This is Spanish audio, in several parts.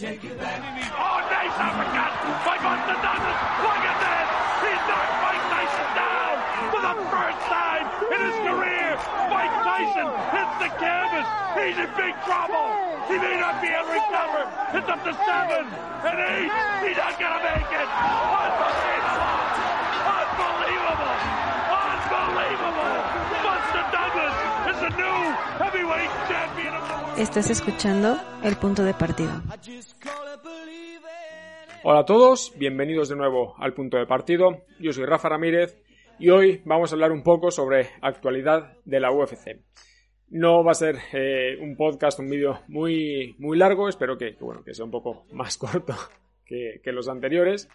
Take it back. Oh, nice uppercut by Buster Douglas. Look at this. He's knocked Mike Tyson down for the first time in his career. Mike Tyson hits the canvas. He's in big trouble. He may not be able to recover. It's up to seven and eight. He's not to make it. Unbelievable. Unbelievable. Unbelievable. Estás escuchando El Punto de Partido. Hola a todos, bienvenidos de nuevo al punto de partido. Yo soy Rafa Ramírez y hoy vamos a hablar un poco sobre actualidad de la UFC. No va a ser eh, un podcast, un vídeo muy, muy largo, espero que, bueno, que sea un poco más corto que los anteriores.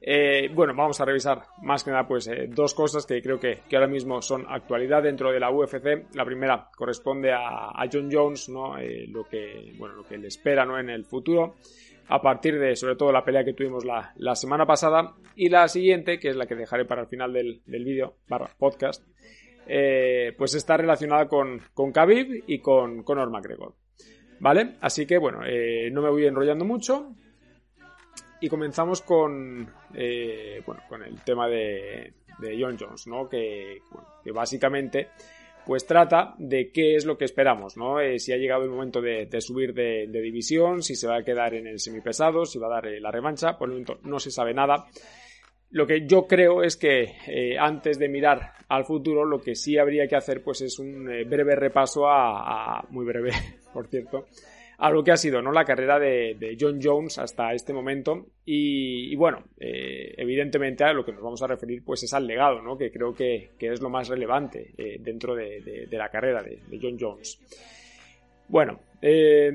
Eh, bueno, vamos a revisar más que nada pues eh, dos cosas que creo que, que, ahora mismo son actualidad dentro de la UFC. La primera corresponde a, John Jones, ¿no? Eh, lo que bueno, lo que le espera ¿no? en el futuro a partir de sobre todo la pelea que tuvimos la, semana pasada y la siguiente, que es la que dejaré para el final del, del vídeo barra podcast, pues está relacionada con, con Khabib y con Conor McGregor. ¿Vale? Así que bueno, no me voy enrollando mucho y comenzamos con, eh, bueno, con el tema de, de John Jones, ¿no? Que, bueno, que básicamente pues trata de qué es lo que esperamos, ¿no? Eh, si ha llegado el momento de, subir de, división, si se va a quedar en el semipesado, si va a dar eh, la revancha, por el momento no se sabe nada. Lo que yo creo es que eh, antes de mirar al futuro, lo que sí habría que hacer pues es un breve repaso a, a, muy breve, por cierto, a lo que ha sido ¿no? la carrera de, John Jones hasta este momento y, bueno, eh, evidentemente a lo que nos vamos a referir pues es al legado, ¿no? que creo que, que es lo más relevante eh, dentro de, de, de, la carrera de, John Jones. Bueno, eh,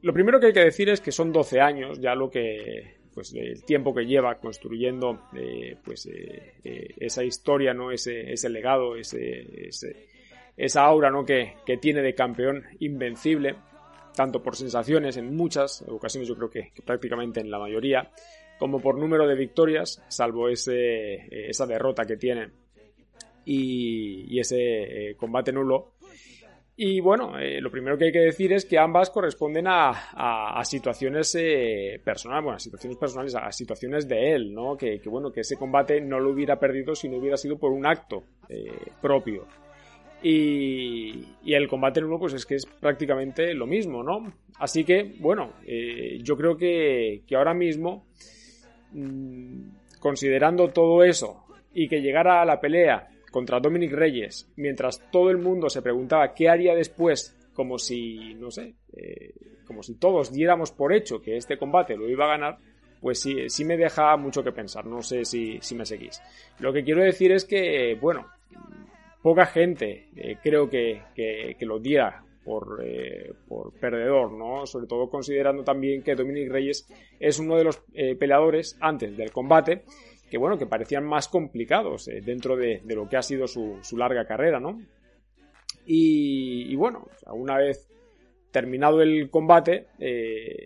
lo primero que hay que decir es que son 12 años ya lo que pues el tiempo que lleva construyendo pues esa historia, ¿no? ese, ese legado, ese, ese, esa aura ¿no? que, que tiene de campeón invencible tanto por sensaciones en muchas ocasiones, yo creo que, que prácticamente en la mayoría, como por número de victorias, salvo ese, eh, esa derrota que tiene y, ese eh, combate nulo. Y bueno, eh, lo primero que hay que decir es que ambas corresponden a, situaciones eh, personales, bueno, a situaciones personales, a, situaciones de él, ¿no? Que, bueno, que ese combate no lo hubiera perdido si no hubiera sido por un acto propio. Y, y, el combate nuevo pues es que es prácticamente lo mismo, ¿no? Así que, bueno, eh, yo creo que, ahora mismo, mmm, considerando todo eso y que llegara a la pelea contra Dominic Reyes, mientras todo el mundo se preguntaba qué haría después, como si, no sé, eh, como si todos diéramos por hecho que este combate lo iba a ganar, pues sí, sí me deja mucho que pensar, no sé si, si me seguís. Lo que quiero decir es que, bueno, poca gente eh, creo que, que, lo diera por, eh, por, perdedor, ¿no? Sobre todo considerando también que Dominic Reyes es uno de los eh, peleadores antes del combate que, bueno, que parecían más complicados dentro de, de, lo que ha sido su, su larga carrera, ¿no? Y, y bueno, una vez terminado el combate,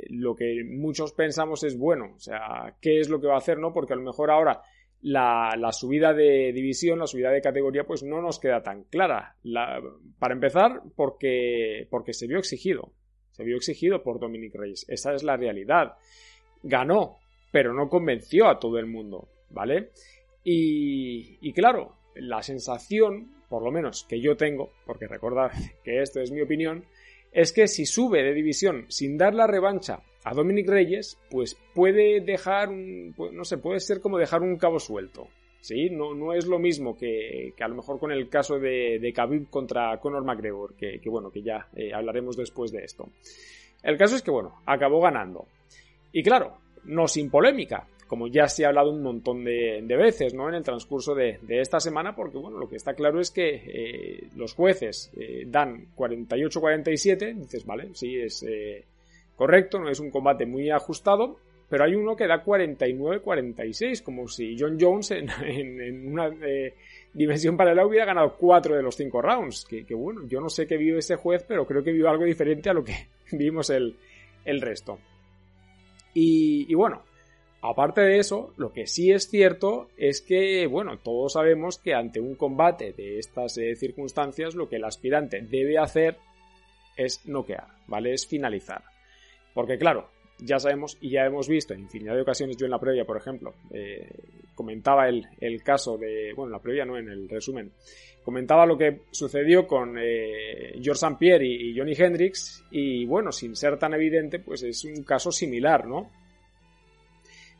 lo que muchos pensamos es, bueno, o sea, ¿qué es lo que va a hacer, no? Porque a lo mejor ahora la, subida de división, la subida de categoría, pues no nos queda tan clara. La, para empezar, porque, porque se vio exigido. Se vio exigido por Dominic Reyes. Esa es la realidad. Ganó, pero no convenció a todo el mundo, ¿vale? Y, y claro, la sensación, por lo menos que yo tengo, porque recordad que esto es mi opinión, es que si sube de división sin dar la revancha a Dominic Reyes, pues puede dejar un, no sé, puede ser como dejar un cabo suelto. ¿sí? No, no es lo mismo que, que, a lo mejor con el caso de, de Khabib contra Conor McGregor, que, que bueno, que ya eh, hablaremos después de esto. El caso es que, bueno, acabó ganando. Y claro, no sin polémica, como ya se ha hablado un montón de, de veces, ¿no? En el transcurso de, de, esta semana, porque, bueno, lo que está claro es que eh, los jueces eh, dan 48-47, dices, vale, sí, es correcto, no es un combate muy ajustado, pero hay uno que da 49-46, como si John Jones en, una eh, dimensión paralela hubiera ganado 4 de los 5 rounds. Que, bueno, yo no sé qué vio ese juez, pero creo que vio algo diferente a lo que vimos el, resto. Y, bueno, aparte de eso, lo que sí es cierto es que, bueno, todos sabemos que ante un combate de estas eh, circunstancias, lo que el aspirante debe hacer es noquear, ¿vale? Es finalizar. Porque claro, ya sabemos y ya hemos visto en infinidad de ocasiones, yo en la previa, por ejemplo, eh, comentaba el, caso de, bueno, en la previa no, en el resumen, comentaba lo que sucedió con eh, George St. Pierre y, Johnny Hendrix y bueno, sin ser tan evidente, pues es un caso similar, ¿no?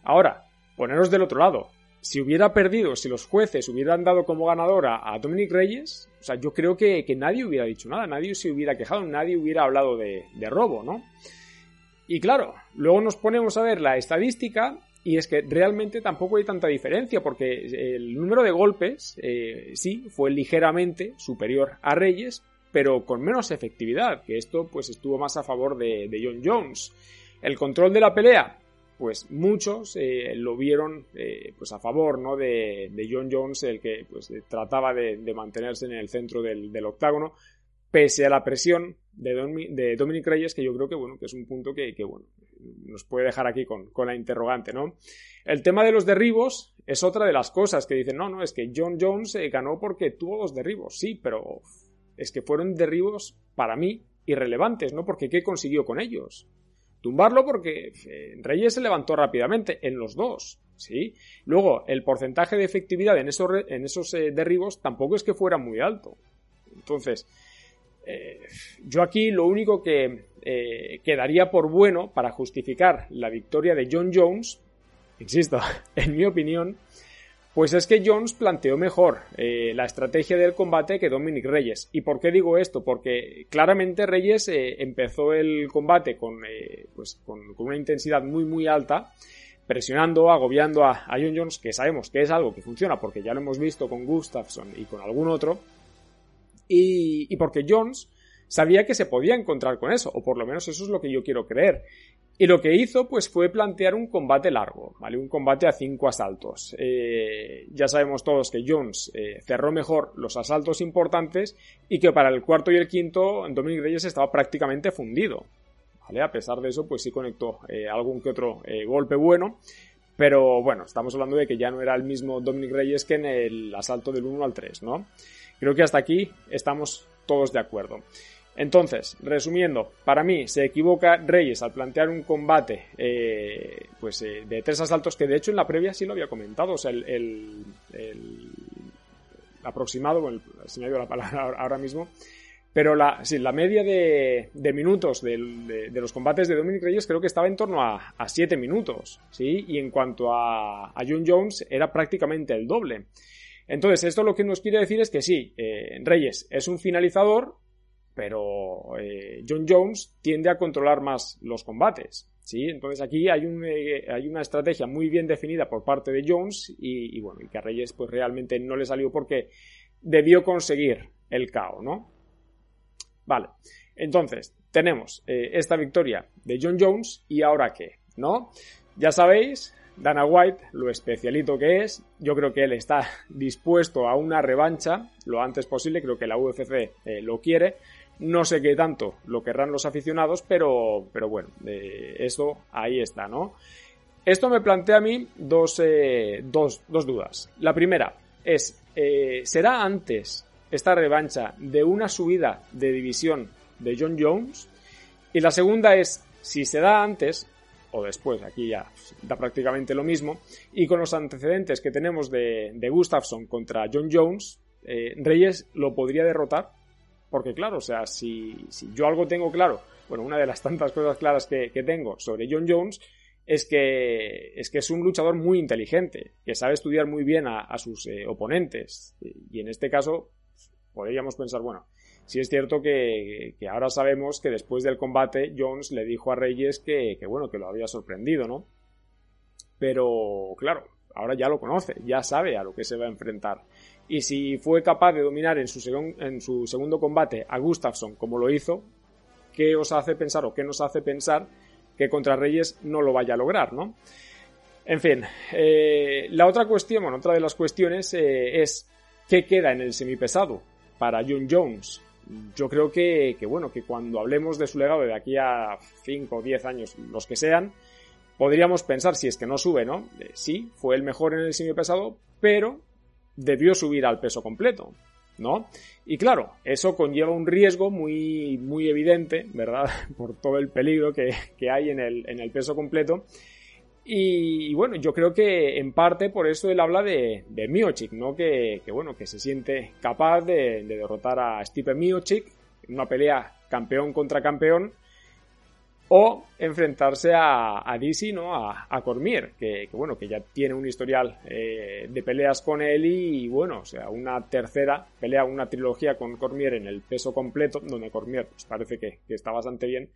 Ahora, poneros del otro lado. Si hubiera perdido, si los jueces hubieran dado como ganadora a Dominic Reyes, o sea, yo creo que, nadie hubiera dicho nada, nadie se hubiera quejado, nadie hubiera hablado de robo, ¿no? Y claro, luego nos ponemos a ver la estadística y es que realmente tampoco hay tanta diferencia porque el número de golpes eh, sí fue ligeramente superior a Reyes, pero con menos efectividad, que esto pues estuvo más a favor de, John Jones. El control de la pelea, pues muchos eh, lo vieron eh, pues a favor ¿no? de, John Jones, el que pues trataba de, mantenerse en el centro del octágono, pese a la presión de, Dominic Reyes, que yo creo que, bueno, que es un punto que, bueno, nos puede dejar aquí con, la interrogante, ¿no? El tema de los derribos es otra de las cosas que dicen, no, no, es que John Jones eh, ganó porque tuvo dos derribos, sí, pero es que fueron derribos para mí irrelevantes, ¿no? Porque ¿qué consiguió con ellos? Tumbarlo porque eh, Reyes se levantó rápidamente en los dos, ¿sí? Luego, el porcentaje de efectividad en esos, en esos eh, derribos tampoco es que fuera muy alto. Entonces, eh, yo aquí lo único que eh, quedaría por bueno para justificar la victoria de John Jones, insisto, en mi opinión, pues es que Jones planteó mejor eh, la estrategia del combate que Dominic Reyes. ¿Y por qué digo esto? Porque claramente Reyes empezó el combate con, pues con, una intensidad muy muy alta, presionando, agobiando a, John Jones, que sabemos que es algo que funciona porque ya lo hemos visto con Gustafsson y con algún otro y, porque Jones sabía que se podía encontrar con eso, o por lo menos eso es lo que yo quiero creer. Y lo que hizo, pues, fue plantear un combate largo, ¿vale? Un combate a cinco asaltos. Eh, ya sabemos todos que Jones eh, cerró mejor los asaltos importantes y que para el cuarto y el quinto Dominic Reyes estaba prácticamente fundido, ¿vale? A pesar de eso, pues sí conectó eh, algún que otro golpe bueno. Pero bueno, estamos hablando de que ya no era el mismo Dominic Reyes que en el asalto del 1 al 3, ¿no? Creo que hasta aquí estamos todos de acuerdo. Entonces, resumiendo, para mí se equivoca Reyes al plantear un combate eh, pues, eh, de tres asaltos que de hecho en la previa sí lo había comentado. O sea, el, aproximado, bueno, se me ha ido la palabra ahora mismo, pero la, la media de, minutos de, los combates de Dominic Reyes creo que estaba en torno a, a 7 minutos, ¿sí? Y en cuanto a, a Jones era prácticamente el doble. Entonces, esto lo que nos quiere decir es que sí, eh, Reyes es un finalizador, pero eh, John Jones tiende a controlar más los combates. ¿sí? Entonces aquí hay, un, eh, hay una estrategia muy bien definida por parte de Jones y, bueno, y que a Reyes pues realmente no le salió porque debió conseguir el KO, ¿no? Vale, entonces tenemos esta victoria de John Jones y ahora qué, ¿no? Ya sabéis, Dana White, lo especialito que es, yo creo que él está dispuesto a una revancha lo antes posible, creo que la UFC eh, lo quiere. No sé qué tanto lo querrán los aficionados, pero, pero bueno, eh, eso ahí está, ¿no? Esto me plantea a mí dos, eh, dos, dos dudas. La primera es, ¿será antes esta revancha de una subida de división de John Jones? Y la segunda es, si se da antes, o después, aquí ya da prácticamente lo mismo, y con los antecedentes que tenemos de, de Gustafsson contra John Jones, eh, Reyes lo podría derrotar, porque claro, o sea, si, yo algo tengo claro, bueno, una de las tantas cosas claras que, tengo sobre John Jones es que, es que es un luchador muy inteligente, que sabe estudiar muy bien a, sus eh, oponentes, y en este caso podríamos pensar, bueno, Sí es cierto que, ahora sabemos que después del combate Jones le dijo a Reyes que, bueno, que lo había sorprendido, ¿no? Pero, claro, ahora ya lo conoce, ya sabe a lo que se va a enfrentar. Y si fue capaz de dominar en su, segundo combate a Gustafsson como lo hizo, ¿qué os hace pensar o qué nos hace pensar que contra Reyes no lo vaya a lograr, ¿no? En fin, eh, la otra cuestión, bueno, otra de las cuestiones eh, es qué queda en el semipesado para John Jones. Yo creo que, que, bueno, que cuando hablemos de su legado de aquí a 5 o 10 años, los que sean, podríamos pensar, si es que no sube, ¿no? Eh, sí, fue el mejor en el semipesado, pero debió subir al peso completo, ¿no? Y claro, eso conlleva un riesgo muy, muy evidente, ¿verdad? Por todo el peligro que, que hay en el, en el peso completo y, bueno, yo creo que en parte por eso él habla de, de Miochik, ¿no? Que, bueno, que se siente capaz de, de derrotar a Stipe Miochik en una pelea campeón contra campeón o enfrentarse a, a ¿no? A, Cormier, que, bueno, que ya tiene un historial eh, de peleas con él y, bueno, o sea, una tercera pelea, una trilogía con Cormier en el peso completo, donde Cormier pues, parece que está bastante bien,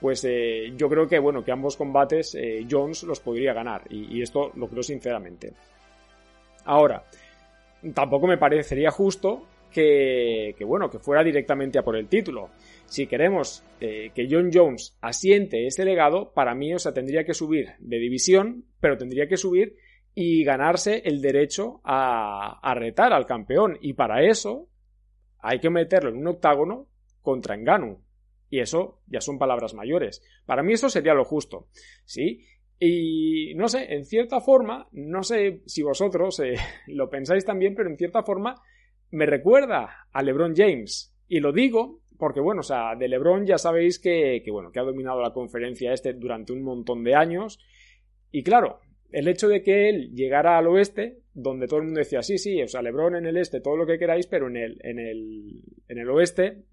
pues eh, yo creo que bueno que ambos combates eh, Jones los podría ganar. Y, esto lo creo sinceramente. Ahora tampoco me parecería justo que, que bueno que fuera directamente a por el título. Si queremos eh, que John Jones asiente ese legado para mí o sea tendría que subir de división pero tendría que subir y ganarse el derecho a, a retar al campeón. Y para eso hay que meterlo en un octágono contra Enganu y eso ya son palabras mayores. Para mí eso sería lo justo, ¿sí? Y no sé, en cierta forma, no sé si vosotros eh, lo pensáis también, pero en cierta forma me recuerda a LeBron James. Y lo digo porque, bueno, o sea, de LeBron ya sabéis que, que, bueno, que ha dominado la conferencia este durante un montón de años. Y claro, el hecho de que él llegara al oeste, donde todo el mundo decía, sí, sí, o sea, LeBron en el este, todo lo que queráis, pero en el, en el, en el oeste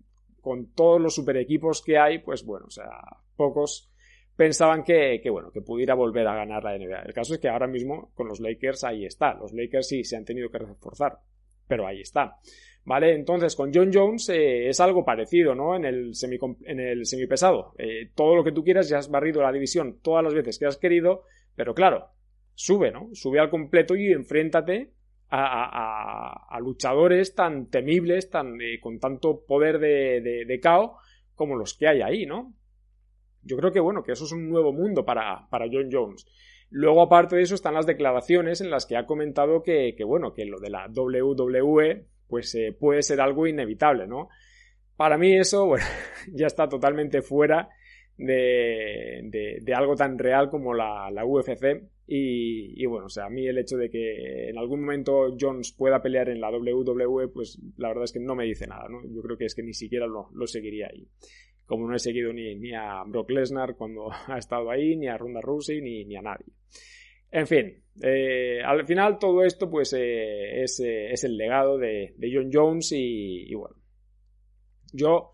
con todos los super equipos que hay, pues bueno, o sea, pocos pensaban que, que, bueno, que pudiera volver a ganar la NBA. El caso es que ahora mismo con los Lakers ahí está. Los Lakers sí se han tenido que reforzar, pero ahí está. ¿Vale? Entonces, con John Jones eh, es algo parecido, ¿no? En el, en el semipesado. Eh, todo lo que tú quieras, ya has barrido la división todas las veces que has querido, pero claro, sube, ¿no? Sube al completo y enfréntate a, luchadores tan temibles, tan, eh, con tanto poder de, de, de KO como los que hay ahí, ¿no? Yo creo que, bueno, que eso es un nuevo mundo para, para John Jones. Luego, aparte de eso, están las declaraciones en las que ha comentado que, que bueno, que lo de la WWE, pues eh, puede ser algo inevitable, ¿no? Para mí eso, bueno, ya está totalmente fuera de, de, de algo tan real como la, la UFC. Y, bueno, o sea, a mí el hecho de que en algún momento Jones pueda pelear en la WWE, pues la verdad es que no me dice nada, ¿no? Yo creo que es que ni siquiera lo, lo seguiría ahí. Como no he seguido ni, ni a Brock Lesnar cuando ha estado ahí, ni a Ronda Rousey, ni, ni a nadie. En fin, eh, al final todo esto pues eh, es, eh, es, el legado de, de John Jones y bueno, yo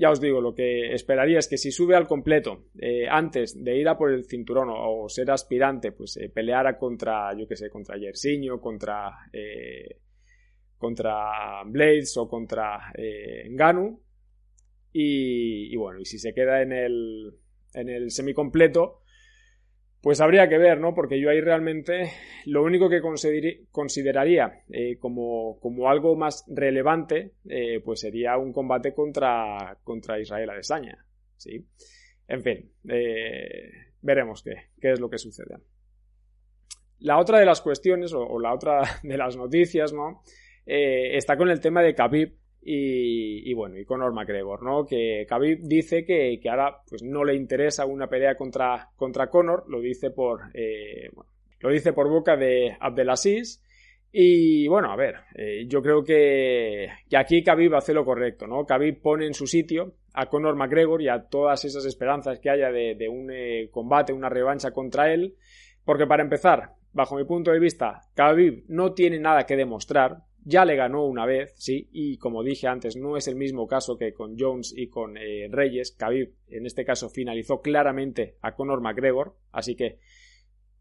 ya os digo, lo que esperaría es que si sube al completo eh, antes de ir a por el cinturón o, ser aspirante, pues eh, peleara contra, yo que sé, contra Yersinho, contra, eh, contra Blades o contra Nganu. Y, y, bueno, y si se queda en el, en el semicompleto, pues habría que ver, ¿no? Porque yo ahí realmente lo único que consideraría eh, como, como, algo más relevante, eh, pues sería un combate contra, contra Israel Adesanya, ¿sí? En fin, eh, veremos qué, qué, es lo que sucede. La otra de las cuestiones, o, o la otra de las noticias, ¿no? Está con el tema de Khabib y, y, bueno, y Conor McGregor, ¿no? Que Khabib dice que, que, ahora pues no le interesa una pelea contra, contra Conor, lo dice por, eh, lo dice por boca de Abdelaziz. Y bueno, a ver, eh, yo creo que, que aquí Khabib hace lo correcto, ¿no? Khabib pone en su sitio a Conor McGregor y a todas esas esperanzas que haya de, de un eh, combate, una revancha contra él, porque para empezar, bajo mi punto de vista, Khabib no tiene nada que demostrar, ya le ganó una vez, sí, y como dije antes, no es el mismo caso que con Jones y con eh, Reyes. Khabib, en este caso, finalizó claramente a Conor McGregor, así que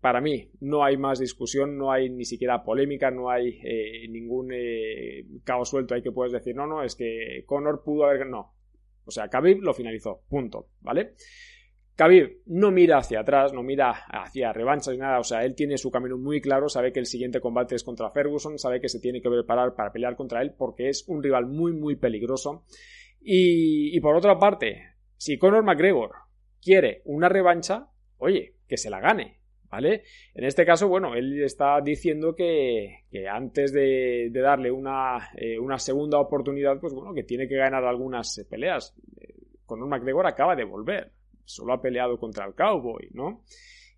para mí no hay más discusión, no hay ni siquiera polémica, no hay eh, ningún eh, caos suelto ahí que puedes decir, no, no, es que Conor pudo haber... No. O sea, Khabib lo finalizó, punto, ¿vale? Khabib no mira hacia atrás, no mira hacia revanchas ni nada, o sea, él tiene su camino muy claro, sabe que el siguiente combate es contra Ferguson, sabe que se tiene que preparar para pelear contra él porque es un rival muy, muy peligroso. Y, por otra parte, si Conor McGregor quiere una revancha, oye, que se la gane, ¿vale? En este caso, bueno, él está diciendo que, antes de, darle una, eh, una, segunda oportunidad, pues bueno, que tiene que ganar algunas peleas. Conor McGregor acaba de volver, solo ha peleado contra el Cowboy, ¿no?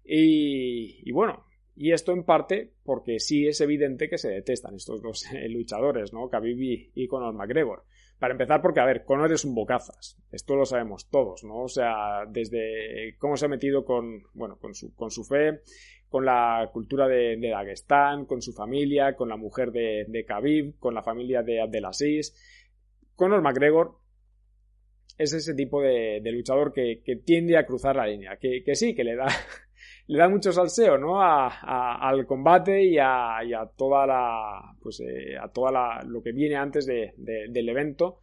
Y, y bueno, y esto en parte porque sí es evidente que se detestan estos dos eh, luchadores, ¿no? Khabib y Conor McGregor. Para empezar, porque, a ver, Conor es un bocazas. Esto lo sabemos todos, ¿no? O sea, desde cómo se ha metido con, bueno, con su, con su fe, con la cultura de, de Dagestán, con su familia, con la mujer de, de Khabib, con la familia de Abdelaziz. Conor McGregor es ese tipo de, luchador que, tiende a cruzar la línea, que, que sí, que le da, le da mucho salseo, ¿no? al combate y a, toda la, pues, eh, a toda la, lo que viene antes del evento.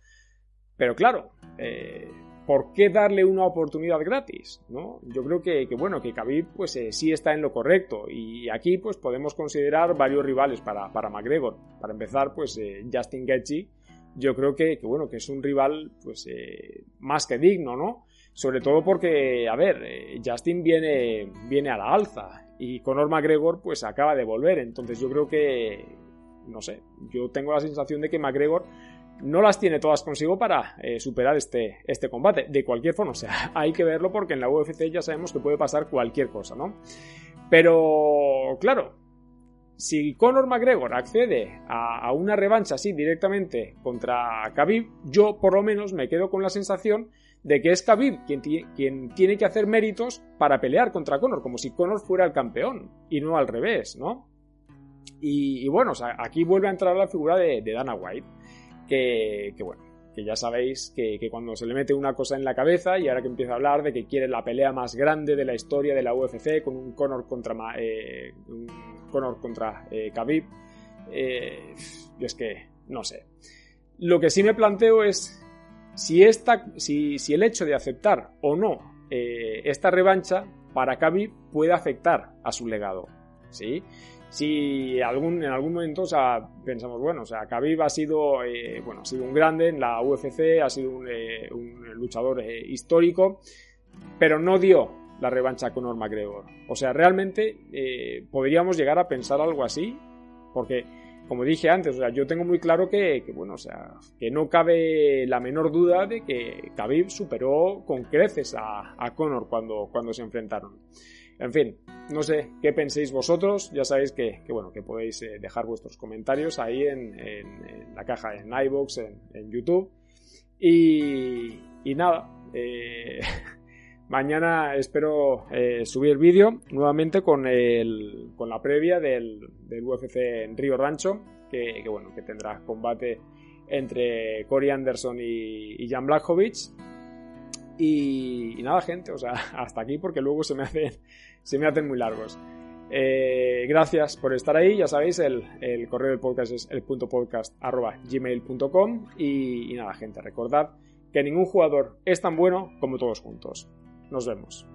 Pero claro, eh, ¿por qué darle una oportunidad gratis? ¿no? Yo creo que, bueno, que Khabib pues eh, sí está en lo correcto y aquí pues podemos considerar varios rivales para, para McGregor. Para empezar, pues Justin Gaethje, yo creo que, bueno, que es un rival pues más que digno, ¿no? Sobre todo porque, a ver, eh, Justin viene, viene a la alza y Conor McGregor pues acaba de volver. Entonces yo creo que, no sé, yo tengo la sensación de que McGregor no las tiene todas consigo para eh, superar este, este combate. De cualquier forma, o sea, hay que verlo porque en la UFC ya sabemos que puede pasar cualquier cosa, ¿no? Pero, claro, si Conor McGregor accede a, una revancha así directamente contra Khabib, yo por lo menos me quedo con la sensación de que es Khabib quien, quien, tiene que hacer méritos para pelear contra Conor, como si Conor fuera el campeón y no al revés, ¿no? Y, bueno, aquí vuelve a entrar la figura de, Dana White, que, bueno, que ya sabéis que, cuando se le mete una cosa en la cabeza y ahora que empieza a hablar de que quiere la pelea más grande de la historia de la UFC con un Conor contra, eh, Conor contra eh, Khabib, eh, es que no sé. Lo que sí me planteo es si, esta, si, si el hecho de aceptar o no eh, esta revancha para Khabib puede afectar a su legado. ¿sí? Si algún, en algún momento pensamos, bueno, o sea, Khabib ha sido, eh, bueno, ha sido un grande en la UFC, ha sido un, eh, luchador histórico, pero no dio la revancha con Conor McGregor. O sea, realmente podríamos llegar a pensar algo así, porque como dije antes, o sea, yo tengo muy claro que, bueno, o sea, que no cabe la menor duda de que Khabib superó con creces a, a Conor cuando, cuando se enfrentaron. En fin, no sé qué penséis vosotros, ya sabéis que, bueno, que podéis eh, dejar vuestros comentarios ahí en, la caja, en iVoox, en, YouTube. Y, y nada, eh, Mañana espero eh, subir el vídeo nuevamente con, el, con la previa del, UFC en Río Rancho, que, bueno, que tendrá combate entre Corey Anderson y, Jan Blachowicz. Y, nada, gente, o sea, hasta aquí porque luego se me hacen, se me hacen muy largos. Eh, gracias por estar ahí, ya sabéis, el, correo del podcast es el punto podcast gmail.com y, y nada, gente, recordad que ningún jugador es tan bueno como todos juntos. Nos vemos.